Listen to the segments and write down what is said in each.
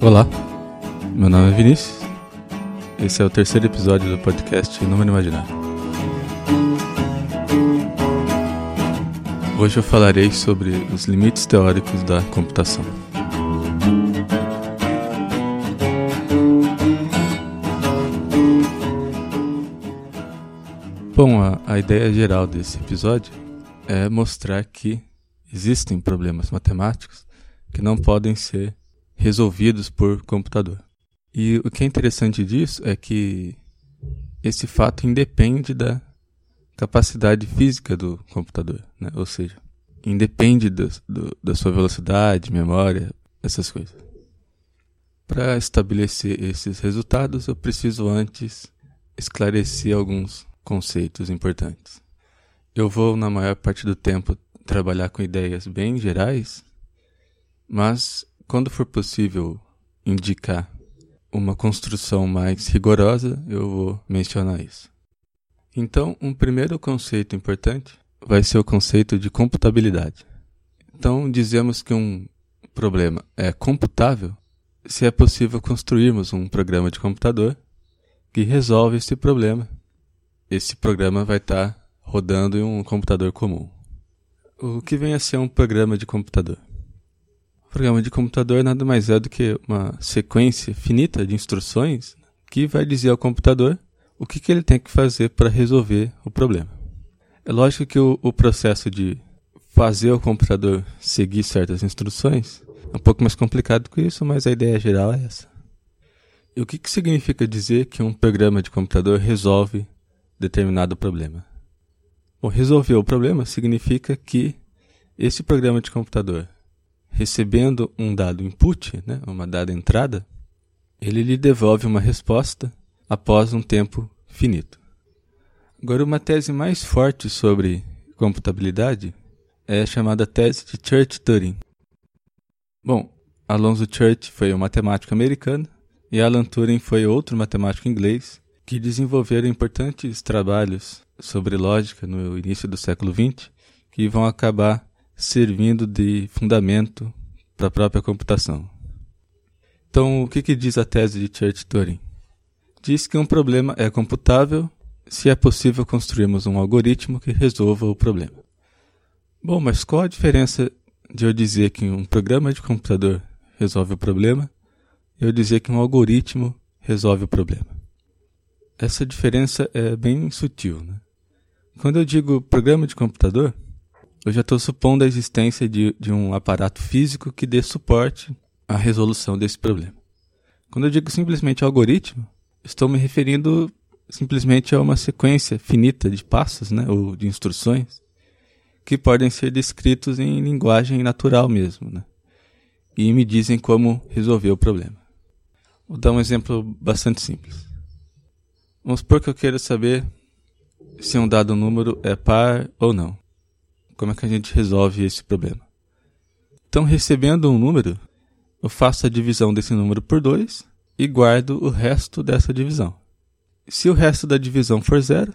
Olá, meu nome é Vinícius. Esse é o terceiro episódio do podcast Número Imaginário. Hoje eu falarei sobre os limites teóricos da computação. Bom, a, a ideia geral desse episódio é mostrar que existem problemas matemáticos que não podem ser resolvidos por computador. E o que é interessante disso é que esse fato independe da capacidade física do computador, né? ou seja, independe do, do, da sua velocidade, memória, essas coisas. Para estabelecer esses resultados, eu preciso antes esclarecer alguns conceitos importantes. Eu vou, na maior parte do tempo, trabalhar com ideias bem gerais, mas quando for possível indicar uma construção mais rigorosa, eu vou mencionar isso. Então, um primeiro conceito importante vai ser o conceito de computabilidade. Então, dizemos que um problema é computável se é possível construirmos um programa de computador que resolve esse problema. Esse programa vai estar rodando em um computador comum. O que vem a ser um programa de computador? O programa de computador nada mais é do que uma sequência finita de instruções que vai dizer ao computador o que, que ele tem que fazer para resolver o problema. É lógico que o, o, processo de fazer o computador seguir certas instruções é um pouco mais complicado que isso, mas a ideia geral é essa. E o que, que significa dizer que um programa de computador resolve determinado problema? Bom, resolver o problema significa que esse programa de computador recebendo um dado input, né, uma dada entrada, ele lhe devolve uma resposta após um tempo finito. Agora, uma tese mais forte sobre computabilidade é chamada tese de Church-Turing. Bom, Alonso Church foi um matemático americano e Alan Turing foi outro matemático inglês que desenvolveram importantes trabalhos sobre lógica no início do século XX que vão acabar servindo de fundamento para a própria computação. Então, o que, que diz a tese de Church-Turing? Diz que um problema é computável se é possível construirmos um algoritmo que resolva o problema. Bom, mas qual a diferença de eu dizer que um programa de computador resolve o problema e eu dizer que um algoritmo resolve o problema? Essa diferença é bem sutil. Né? Quando eu digo programa de computador, eu já estou supondo a existência de, de um aparato físico que dê suporte à resolução desse problema. Quando eu digo simplesmente algoritmo, estou me referindo simplesmente a uma sequência finita de passos, né, ou de instruções, que podem ser descritos em linguagem natural mesmo, né, e me dizem como resolver o problema. Vou dar um exemplo bastante simples. Vamos supor que eu queira saber se um dado número é par ou não. Como é que a gente resolve esse problema? Então, recebendo um número, eu faço a divisão desse número por 2 e guardo o resto dessa divisão. Se o resto da divisão for zero,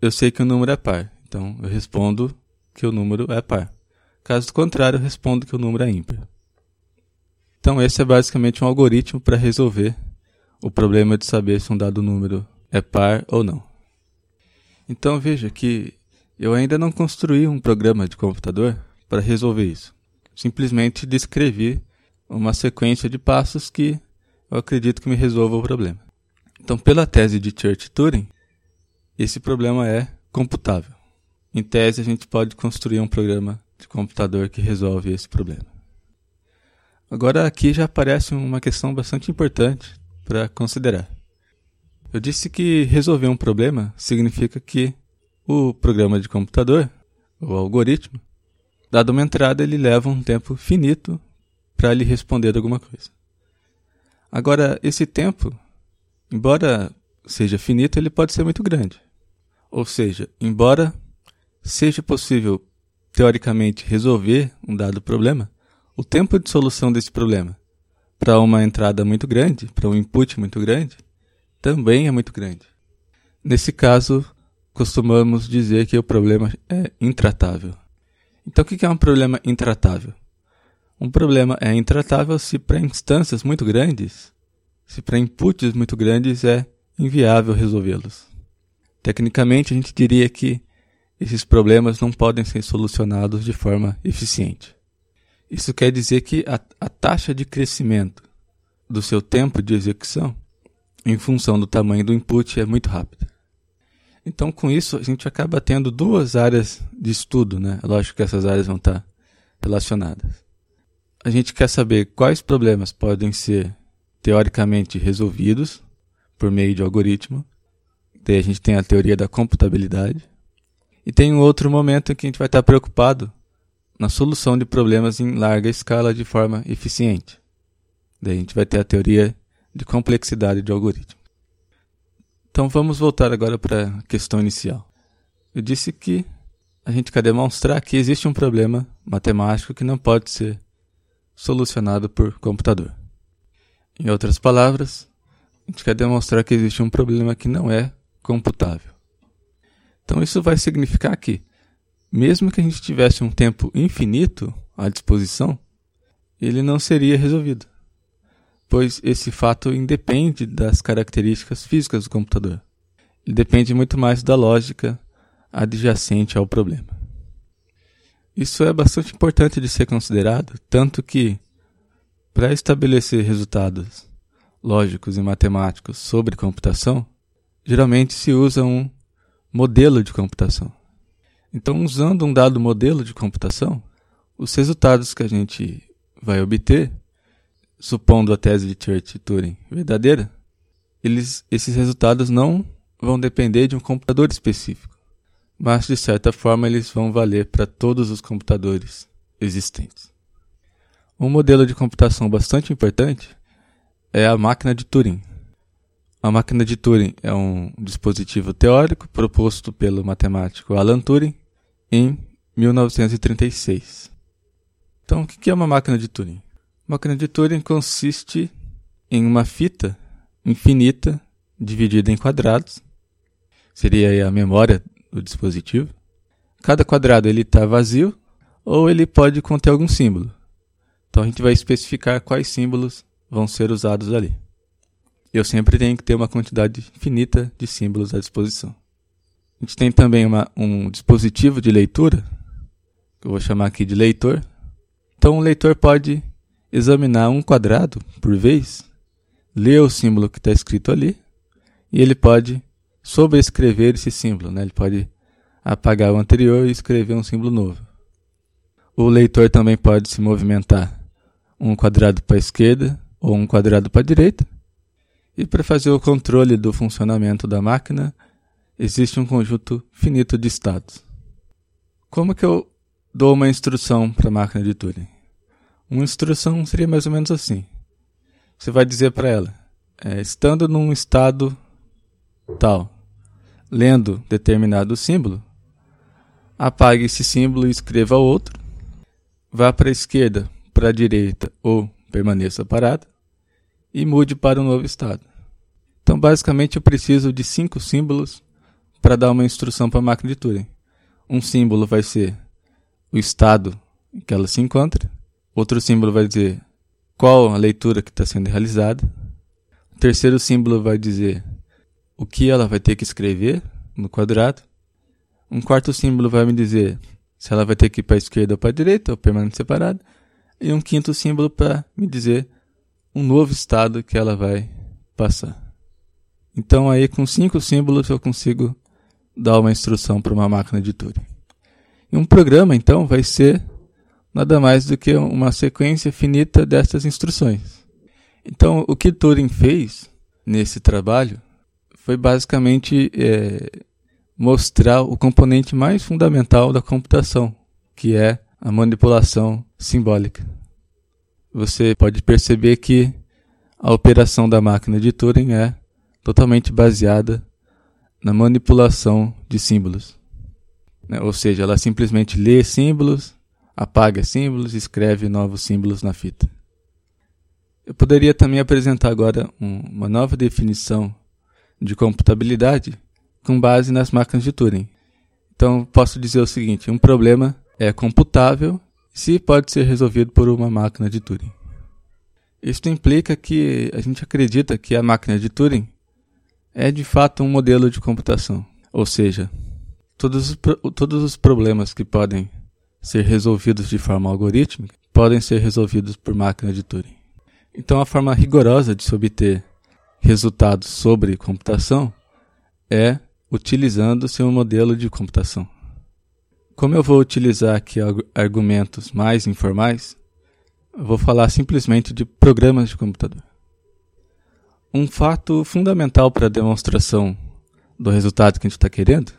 eu sei que o número é par. Então, eu respondo que o número é par. Caso contrário, eu respondo que o número é ímpar. Então, esse é basicamente um algoritmo para resolver o problema de saber se um dado número é par ou não. Então, veja que eu ainda não construí um programa de computador para resolver isso. Simplesmente descrevi uma sequência de passos que eu acredito que me resolva o problema. Então, pela tese de Church-Turing, esse problema é computável. Em tese, a gente pode construir um programa de computador que resolve esse problema. Agora, aqui já aparece uma questão bastante importante para considerar. Eu disse que resolver um problema significa que o programa de computador, o algoritmo, dado uma entrada, ele leva um tempo finito para lhe responder alguma coisa. Agora, esse tempo, embora seja finito, ele pode ser muito grande. Ou seja, embora seja possível, teoricamente, resolver um dado problema, o tempo de solução desse problema para uma entrada muito grande, para um input muito grande, também é muito grande. Nesse caso, costumamos dizer que o problema é intratável. Então, o que é um problema intratável? Um problema é intratável se para instâncias muito grandes, se para inputs muito grandes é inviável resolvê-los. Tecnicamente, a gente diria que esses problemas não podem ser solucionados de forma eficiente. Isso quer dizer que a, a taxa de crescimento do seu tempo de execução, em função do tamanho do input, é muito rápida. Então, com isso, a gente acaba tendo duas áreas de estudo, né? Lógico que essas áreas vão estar relacionadas. A gente quer saber quais problemas podem ser teoricamente resolvidos por meio de algoritmo. Daí a gente tem a teoria da computabilidade. E tem um outro momento em que a gente vai estar preocupado na solução de problemas em larga escala de forma eficiente. Daí a gente vai ter a teoria de complexidade de algoritmo. Então vamos voltar agora para a questão inicial. Eu disse que a gente quer demonstrar que existe um problema matemático que não pode ser solucionado por computador. Em outras palavras, a gente quer demonstrar que existe um problema que não é computável. Então isso vai significar que, mesmo que a gente tivesse um tempo infinito à disposição, ele não seria resolvido pois esse fato independe das características físicas do computador. Ele depende muito mais da lógica adjacente ao problema. Isso é bastante importante de ser considerado, tanto que, para estabelecer resultados lógicos e matemáticos sobre computação, geralmente se usa um modelo de computação. Então, usando um dado modelo de computação, os resultados que a gente vai obter supondo a tese de Church-Turing verdadeira, eles, esses resultados não vão depender de um computador específico, mas de certa forma eles vão valer para todos os computadores existentes. Um modelo de computação bastante importante é a máquina de Turing. A máquina de Turing é um dispositivo teórico proposto pelo matemático Alan Turing em 1936. Então, o que é uma máquina de Turing? Máquina de Turing consiste em uma fita infinita dividida em quadrados. Seria a memória do dispositivo. Cada quadrado ele está vazio ou ele pode conter algum símbolo. Então a gente vai especificar quais símbolos vão ser usados ali. Eu sempre tenho que ter uma quantidade finita de símbolos à disposição. A gente tem também uma, um dispositivo de leitura, que eu vou chamar aqui de leitor. Então o leitor pode examinar um quadrado por vez, ler o símbolo que está escrito ali, e ele pode sobrescrever esse símbolo, né? ele pode apagar o anterior e escrever um símbolo novo. O leitor também pode se movimentar um quadrado para a esquerda ou um quadrado para a direita. E para fazer o controle do funcionamento da máquina, existe um conjunto finito de estados. Como que eu dou uma instrução para a máquina de Turing? Uma instrução seria mais ou menos assim. Você vai dizer para ela, é, estando num estado tal, lendo determinado símbolo, apague esse símbolo e escreva outro. Vá para a esquerda, para a direita ou permaneça parado e mude para um novo estado. Então, basicamente, eu preciso de cinco símbolos para dar uma instrução para a máquina de Turing. Um símbolo vai ser o estado em que ela se encontra. Outro símbolo vai dizer qual a leitura que está sendo realizada. O terceiro símbolo vai dizer o que ela vai ter que escrever no quadrado. Um quarto símbolo vai me dizer se ela vai ter que ir para a esquerda ou para a direita ou permanecer separada. E um quinto símbolo para me dizer um novo estado que ela vai passar. Então aí com cinco símbolos eu consigo dar uma instrução para uma máquina de Turing. E um programa então vai ser nada mais do que uma sequência finita dessas instruções. Então, o que Turing fez nesse trabalho foi basicamente é, mostrar o componente mais fundamental da computação, que é a manipulação simbólica. Você pode perceber que a operação da máquina de Turing é totalmente baseada na manipulação de símbolos. Né? Ou seja, ela simplesmente lê símbolos apaga símbolos e escreve novos símbolos na fita. Eu poderia também apresentar agora um, uma nova definição de computabilidade com base nas máquinas de Turing. Então, posso dizer o seguinte: um problema é computável se pode ser resolvido por uma máquina de Turing. Isso implica que a gente acredita que a máquina de Turing é de fato um modelo de computação, ou seja, todos os, todos os problemas que podem ser resolvidos de forma algorítmica podem ser resolvidos por máquina de Turing. Então, a forma rigorosa de se obter resultados sobre computação é utilizando seu modelo de computação. Como eu vou utilizar aqui argumentos mais informais, vou falar simplesmente de programas de computador. Um fato fundamental para a demonstração do resultado que a gente está querendo,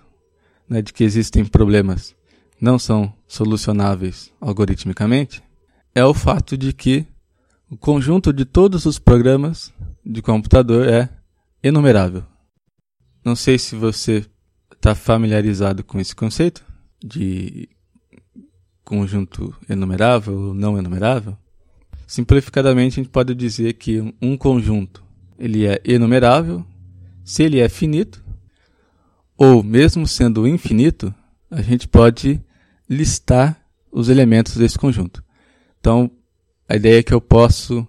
né, de que existem problemas não são solucionáveis algoritmicamente, é o fato de que o conjunto de todos os programas de computador é enumerável. Não sei se você está familiarizado com esse conceito de conjunto enumerável ou não enumerável. Simplificadamente, a gente pode dizer que um conjunto ele é enumerável se ele é finito, ou mesmo sendo infinito, a gente pode listar os elementos desse conjunto. Então, a ideia é que eu posso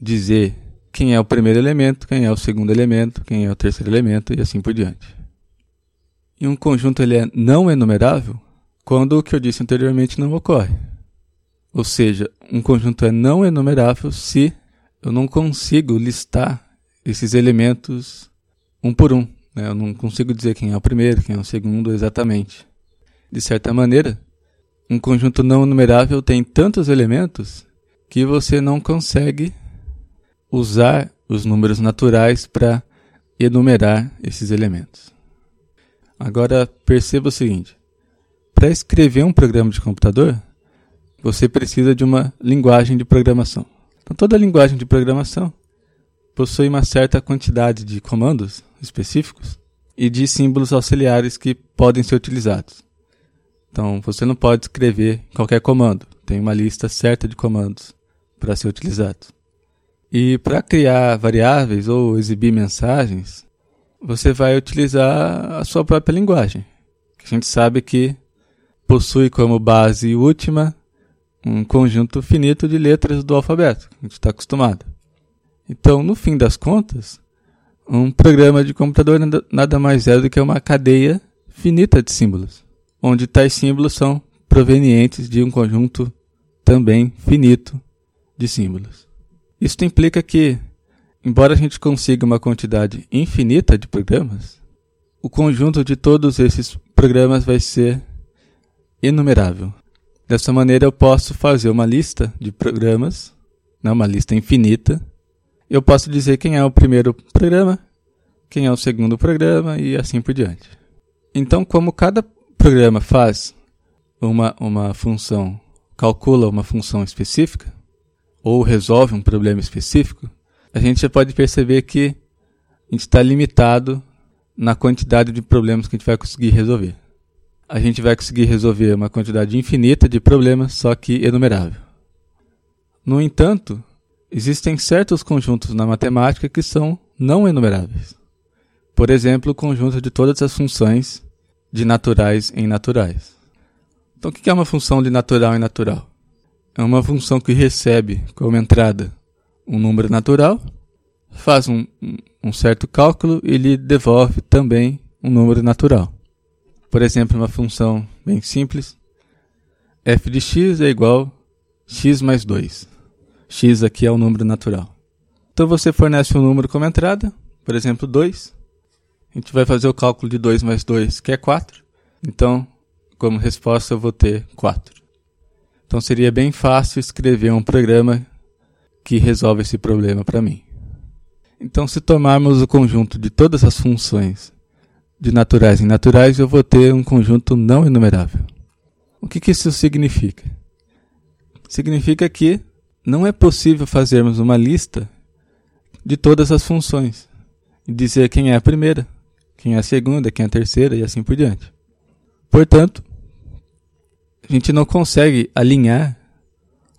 dizer quem é o primeiro elemento, quem é o segundo elemento, quem é o terceiro elemento e assim por diante. E um conjunto ele é não enumerável quando o que eu disse anteriormente não ocorre. Ou seja, um conjunto é não enumerável se eu não consigo listar esses elementos um por um. Né? Eu não consigo dizer quem é o primeiro, quem é o segundo exatamente. De certa maneira, um conjunto não enumerável tem tantos elementos que você não consegue usar os números naturais para enumerar esses elementos. Agora perceba o seguinte: para escrever um programa de computador, você precisa de uma linguagem de programação. Então, toda linguagem de programação possui uma certa quantidade de comandos específicos e de símbolos auxiliares que podem ser utilizados. Então, você não pode escrever qualquer comando, tem uma lista certa de comandos para ser utilizados. E para criar variáveis ou exibir mensagens, você vai utilizar a sua própria linguagem, que a gente sabe que possui como base última um conjunto finito de letras do alfabeto, a gente está acostumado. Então, no fim das contas, um programa de computador nada mais é do que uma cadeia finita de símbolos, onde tais símbolos são provenientes de um conjunto também finito de símbolos. Isso implica que, embora a gente consiga uma quantidade infinita de programas, o conjunto de todos esses programas vai ser enumerável. Dessa maneira, eu posso fazer uma lista de programas, não uma lista infinita. Eu posso dizer quem é o primeiro programa, quem é o segundo programa e assim por diante. Então, como cada programa faz uma, uma função, calcula uma função específica, ou resolve um problema específico, a gente já pode perceber que a gente está limitado na quantidade de problemas que a gente vai conseguir resolver. A gente vai conseguir resolver uma quantidade infinita de problemas, só que enumerável. No entanto, existem certos conjuntos na matemática que são não enumeráveis. Por exemplo, o conjunto de todas as funções de naturais em naturais. Então, o que é uma função de natural em natural? é uma função que recebe como entrada um número natural, faz um, um certo cálculo e lhe devolve também um número natural. Por exemplo, uma função bem simples, f de x é igual a x mais 2. X aqui é o número natural. Então você fornece um número como entrada, por exemplo, 2. A gente vai fazer o cálculo de 2 mais 2, que é 4. Então, como resposta, eu vou ter 4. Então seria bem fácil escrever um programa que resolve esse problema para mim. Então, se tomarmos o conjunto de todas as funções de naturais e naturais, eu vou ter um conjunto não enumerável. O que, que isso significa? Significa que não é possível fazermos uma lista de todas as funções e dizer quem é a primeira, quem é a segunda, quem é a terceira e assim por diante. Portanto, a gente não consegue alinhar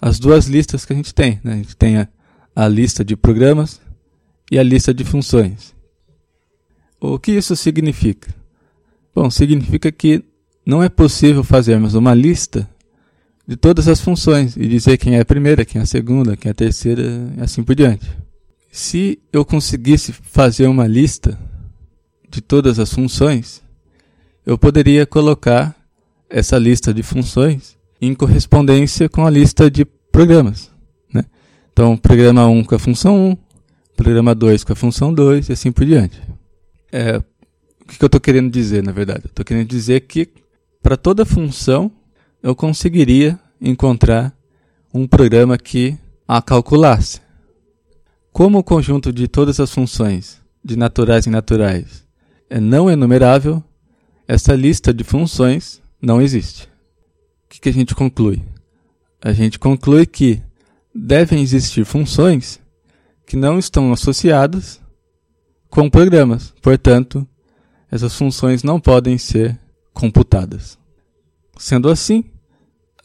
as duas listas que a gente tem. Né? A gente tem a, a lista de programas e a lista de funções. O que isso significa? Bom, significa que não é possível fazermos uma lista de todas as funções e dizer quem é a primeira, quem é a segunda, quem é a terceira e assim por diante. Se eu conseguisse fazer uma lista de todas as funções, eu poderia colocar essa lista de funções em correspondência com a lista de programas. Né? Então, programa 1 com a função 1, programa 2 com a função 2 e assim por diante. É, o que eu estou querendo dizer, na verdade? Estou querendo dizer que para toda função eu conseguiria encontrar um programa que a calculasse. Como o conjunto de todas as funções, de naturais e naturais, é não enumerável, essa lista de funções não existe. O que, que a gente conclui? A gente conclui que devem existir funções que não estão associadas com programas. Portanto, essas funções não podem ser computadas. Sendo assim,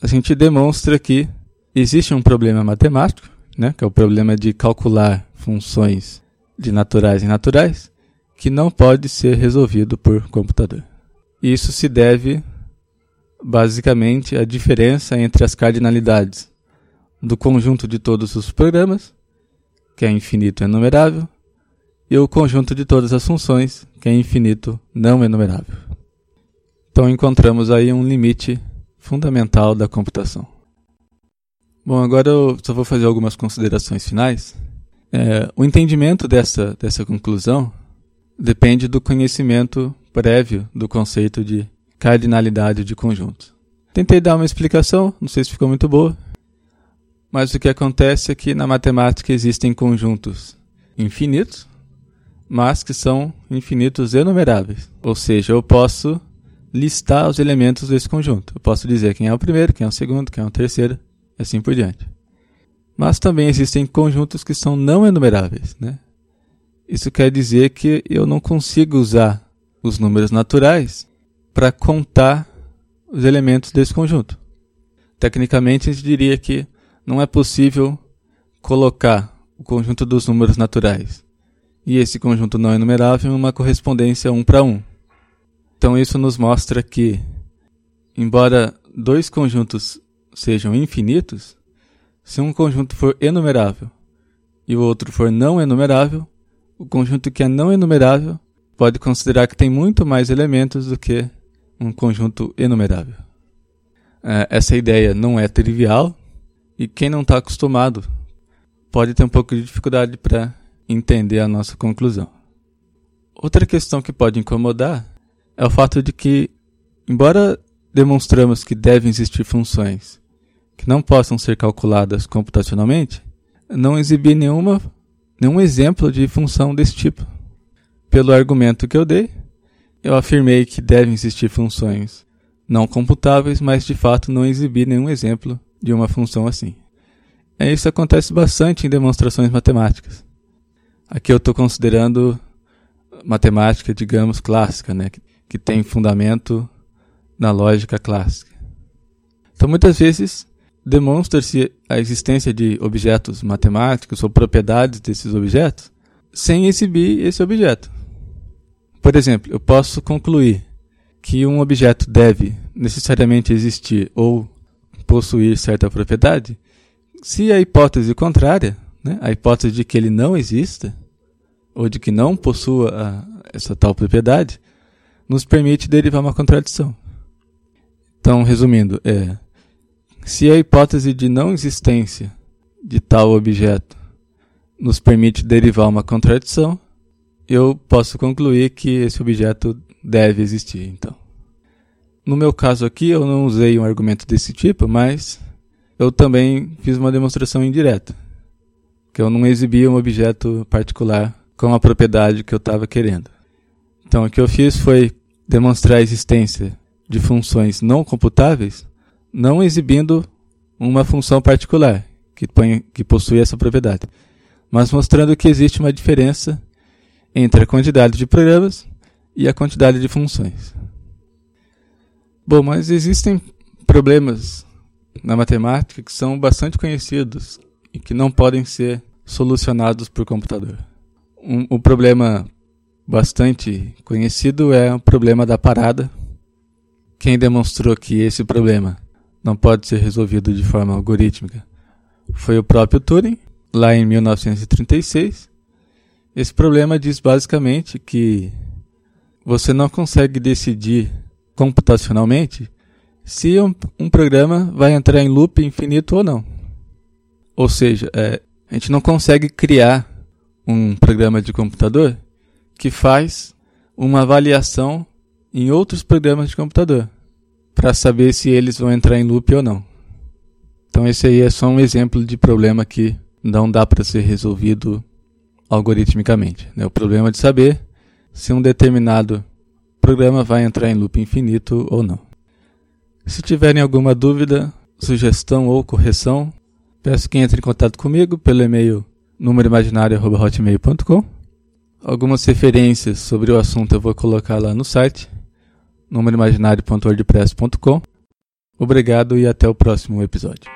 a gente demonstra que existe um problema matemático, né, que é o problema de calcular funções de naturais e naturais, que não pode ser resolvido por computador. Isso se deve basicamente à diferença entre as cardinalidades do conjunto de todos os programas, que é infinito enumerável, e o conjunto de todas as funções, que é infinito não enumerável. Então encontramos aí um limite fundamental da computação. Bom, agora eu só vou fazer algumas considerações finais. É, o entendimento dessa, dessa conclusão depende do conhecimento prévio do conceito de cardinalidade de conjuntos. Tentei dar uma explicação, não sei se ficou muito boa, mas o que acontece é que na matemática existem conjuntos infinitos, mas que são infinitos enumeráveis. Ou seja, eu posso listar os elementos desse conjunto. Eu posso dizer quem é o primeiro, quem é o segundo, quem é o terceiro, e assim por diante. Mas também existem conjuntos que são não enumeráveis, né? Isso quer dizer que eu não consigo usar os números naturais para contar os elementos desse conjunto. Tecnicamente, a gente diria que não é possível colocar o conjunto dos números naturais e esse conjunto não enumerável em uma correspondência um para um. Então, isso nos mostra que, embora dois conjuntos sejam infinitos, se um conjunto for enumerável e o outro for não enumerável, o conjunto que é não enumerável pode considerar que tem muito mais elementos do que um conjunto enumerável. É, essa ideia não é trivial e quem não está acostumado pode ter um pouco de dificuldade para entender a nossa conclusão. Outra questão que pode incomodar é o fato de que, embora demonstramos que devem existir funções que não possam ser calculadas computacionalmente, não exibir nenhuma, nenhum exemplo de função desse tipo. Pelo argumento que eu dei, eu afirmei que devem existir funções não computáveis, mas de fato não exibi nenhum exemplo de uma função assim. É, isso acontece bastante em demonstrações matemáticas. Aqui eu estou considerando matemática, digamos, clássica, né? Que tem fundamento na lógica clássica. Então, muitas vezes, demonstra-se a existência de objetos matemáticos ou propriedades desses objetos sem exibir esse objeto. Por exemplo, eu posso concluir que um objeto deve necessariamente existir ou possuir certa propriedade se a hipótese contrária, né, a hipótese de que ele não exista, ou de que não possua a, essa tal propriedade, nos permite derivar uma contradição. Então, resumindo, é se a hipótese de não existência de tal objeto nos permite derivar uma contradição, eu posso concluir que esse objeto deve existir, então. No meu caso aqui, eu não usei um argumento desse tipo, mas eu também fiz uma demonstração indireta, que eu não exibi um objeto particular com a propriedade que eu estava querendo. Então, o que eu fiz foi demonstrar a existência de funções não computáveis, não exibindo uma função particular que, põe, que possui essa propriedade, mas mostrando que existe uma diferença entre a quantidade de programas e a quantidade de funções. Bom, mas existem problemas na matemática que são bastante conhecidos e que não podem ser solucionados por computador. Um, o problema bastante conhecido é o problema da parada. Quem demonstrou que esse problema não pode ser resolvido de forma algorítmica foi o próprio Turing, lá em 1936. Esse problema diz basicamente que você não consegue decidir computacionalmente se um, um programa vai entrar em loop infinito ou não. Ou seja, é, a gente não consegue criar um programa de computador que faz uma avaliação em outros programas de computador para saber se eles vão entrar em loop ou não. Então esse aí é só um exemplo de problema que não dá para ser resolvido algoritmicamente. Né? O problema de saber se um determinado programa vai entrar em loop infinito ou não. Se tiverem alguma dúvida, sugestão ou correção, peço que entre em contato comigo pelo e-mail númeroimaginário.hotmail.com Algumas referências sobre o assunto eu vou colocar lá no site númeroimaginário.wordpress.com Obrigado e até o próximo episódio.